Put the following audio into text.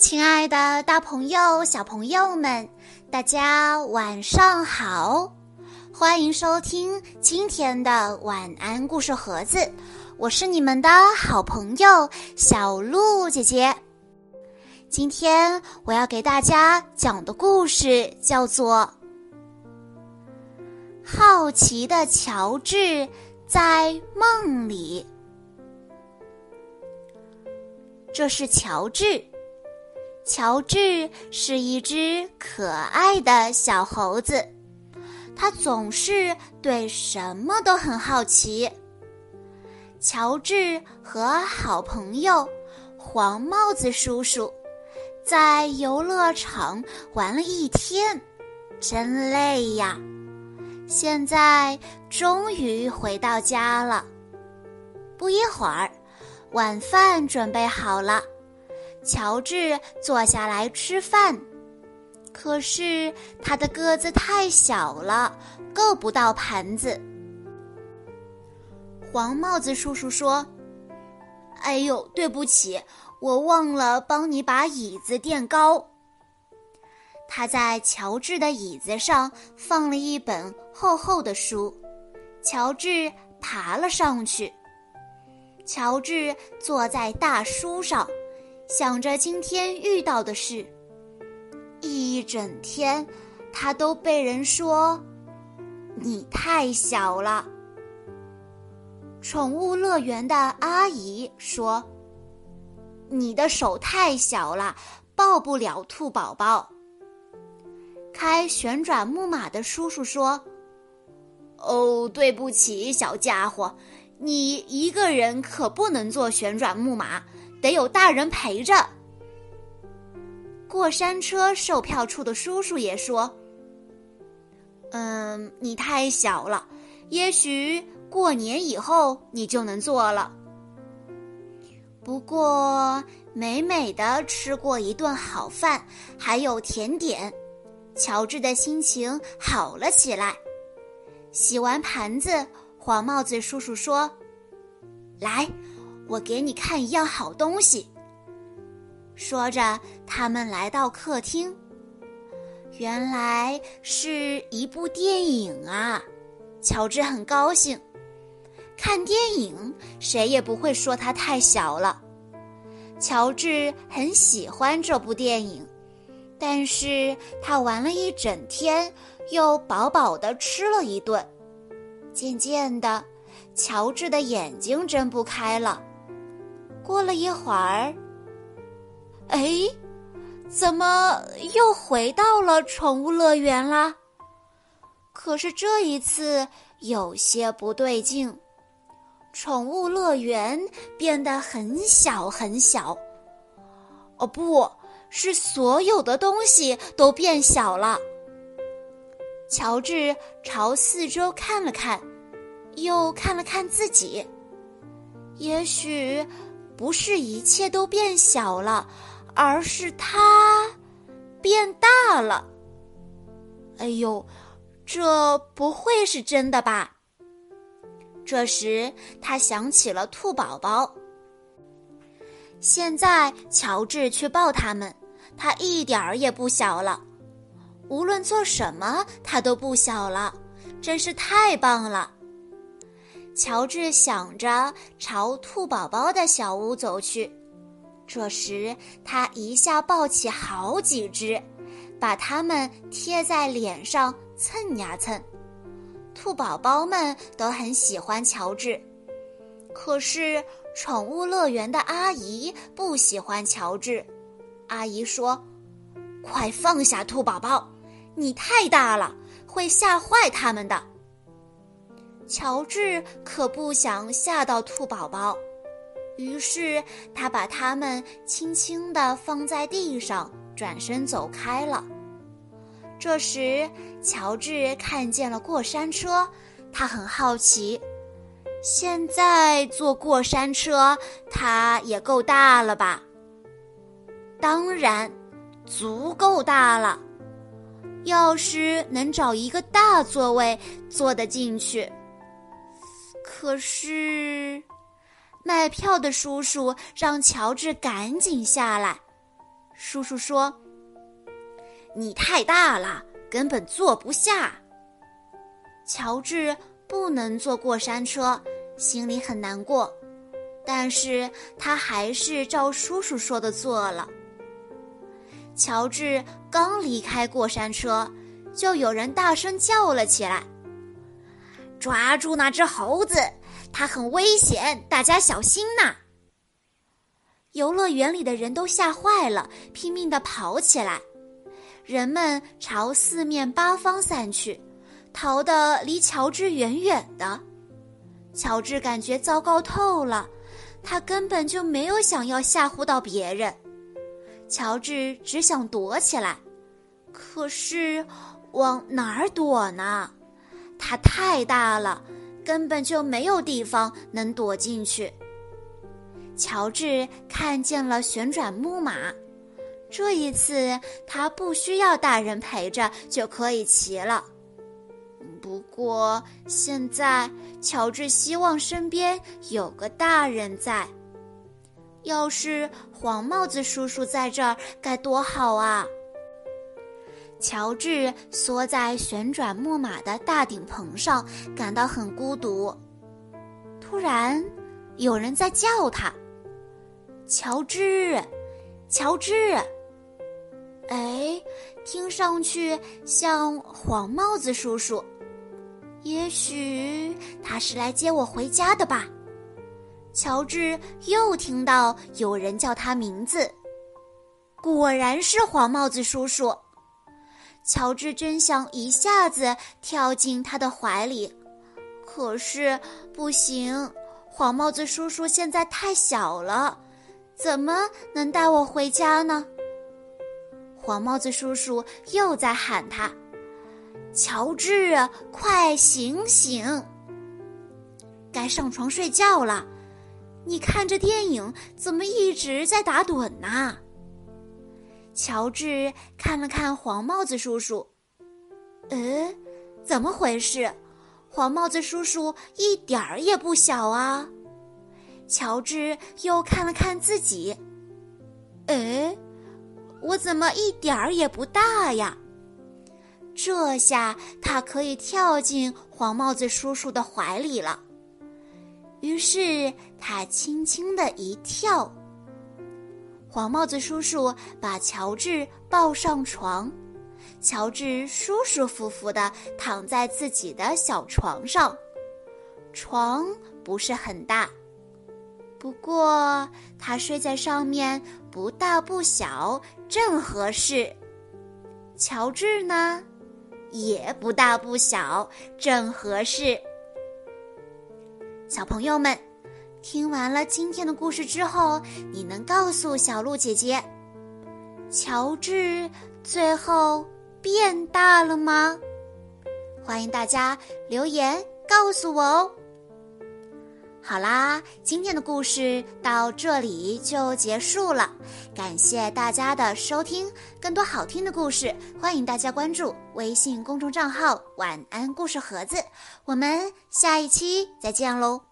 亲爱的，大朋友、小朋友们，大家晚上好！欢迎收听今天的晚安故事盒子，我是你们的好朋友小鹿姐姐。今天我要给大家讲的故事叫做《好奇的乔治在梦里》。这是乔治。乔治是一只可爱的小猴子，他总是对什么都很好奇。乔治和好朋友黄帽子叔叔在游乐场玩了一天，真累呀！现在终于回到家了。不一会儿，晚饭准备好了。乔治坐下来吃饭，可是他的个子太小了，够不到盘子。黄帽子叔叔说：“哎呦，对不起，我忘了帮你把椅子垫高。”他在乔治的椅子上放了一本厚厚的书，乔治爬了上去。乔治坐在大书上。想着今天遇到的事，一整天，他都被人说：“你太小了。”宠物乐园的阿姨说：“你的手太小了，抱不了兔宝宝。”开旋转木马的叔叔说：“哦，对不起，小家伙，你一个人可不能坐旋转木马。”得有大人陪着。过山车售票处的叔叔也说：“嗯，你太小了，也许过年以后你就能坐了。”不过，美美的吃过一顿好饭，还有甜点，乔治的心情好了起来。洗完盘子，黄帽子叔叔说：“来。”我给你看一样好东西。说着，他们来到客厅，原来是一部电影啊！乔治很高兴，看电影谁也不会说他太小了。乔治很喜欢这部电影，但是他玩了一整天，又饱饱的吃了一顿，渐渐的，乔治的眼睛睁不开了。过了一会儿，哎，怎么又回到了宠物乐园啦？可是这一次有些不对劲，宠物乐园变得很小很小。哦，不是所有的东西都变小了。乔治朝四周看了看，又看了看自己，也许。不是一切都变小了，而是它变大了。哎呦，这不会是真的吧？这时他想起了兔宝宝。现在乔治去抱他们，他一点儿也不小了。无论做什么，他都不小了，真是太棒了。乔治想着朝兔宝宝的小屋走去，这时他一下抱起好几只，把它们贴在脸上蹭呀蹭。兔宝宝们都很喜欢乔治，可是宠物乐园的阿姨不喜欢乔治。阿姨说：“快放下兔宝宝，你太大了，会吓坏他们的。”乔治可不想吓到兔宝宝，于是他把它们轻轻地放在地上，转身走开了。这时，乔治看见了过山车，他很好奇。现在坐过山车，它也够大了吧？当然，足够大了。要是能找一个大座位，坐得进去。可是，卖票的叔叔让乔治赶紧下来，叔叔说：“你太大了，根本坐不下。”乔治不能坐过山车，心里很难过，但是他还是照叔叔说的做了。乔治刚离开过山车，就有人大声叫了起来：“抓住那只猴子，它很危险，大家小心呐！”游乐园里的人都吓坏了，拼命地跑起来。人们朝四面八方散去，逃得离乔治远远的。乔治感觉糟糕透了，他根本就没有想要吓唬到别人。乔治只想躲起来，可是往哪儿躲呢？它太大了，根本就没有地方能躲进去。乔治看见了旋转木马，这一次他不需要大人陪着就可以骑了。不过现在，乔治希望身边有个大人在。要是黄帽子叔叔在这儿，该多好啊！乔治缩在旋转木马的大顶棚上，感到很孤独。突然，有人在叫他。乔治，乔治。哎，听上去像黄帽子叔叔，也许他是来接我回家的吧。乔治又听到有人叫他名字，果然是黄帽子叔叔。乔治真想一下子跳进他的怀里，可是不行，黄帽子叔叔现在太小了。怎么能带我回家呢？黄帽子叔叔又在喊他：“乔治，快醒醒！该上床睡觉了。你看这电影怎么一直在打盹呢？”乔治看了看黄帽子叔叔，呃，怎么回事？黄帽子叔叔一点儿也不小啊。乔治又看了看自己，哎，我怎么一点儿也不大呀？这下他可以跳进黄帽子叔叔的怀里了。于是他轻轻的一跳，黄帽子叔叔把乔治抱上床，乔治舒舒服服的躺在自己的小床上，床不是很大。不过他睡在上面不大不小，正合适。乔治呢，也不大不小，正合适。小朋友们，听完了今天的故事之后，你能告诉小鹿姐姐，乔治最后变大了吗？欢迎大家留言告诉我哦。好啦，今天的故事到这里就结束了，感谢大家的收听。更多好听的故事，欢迎大家关注微信公众账号“晚安故事盒子”。我们下一期再见喽！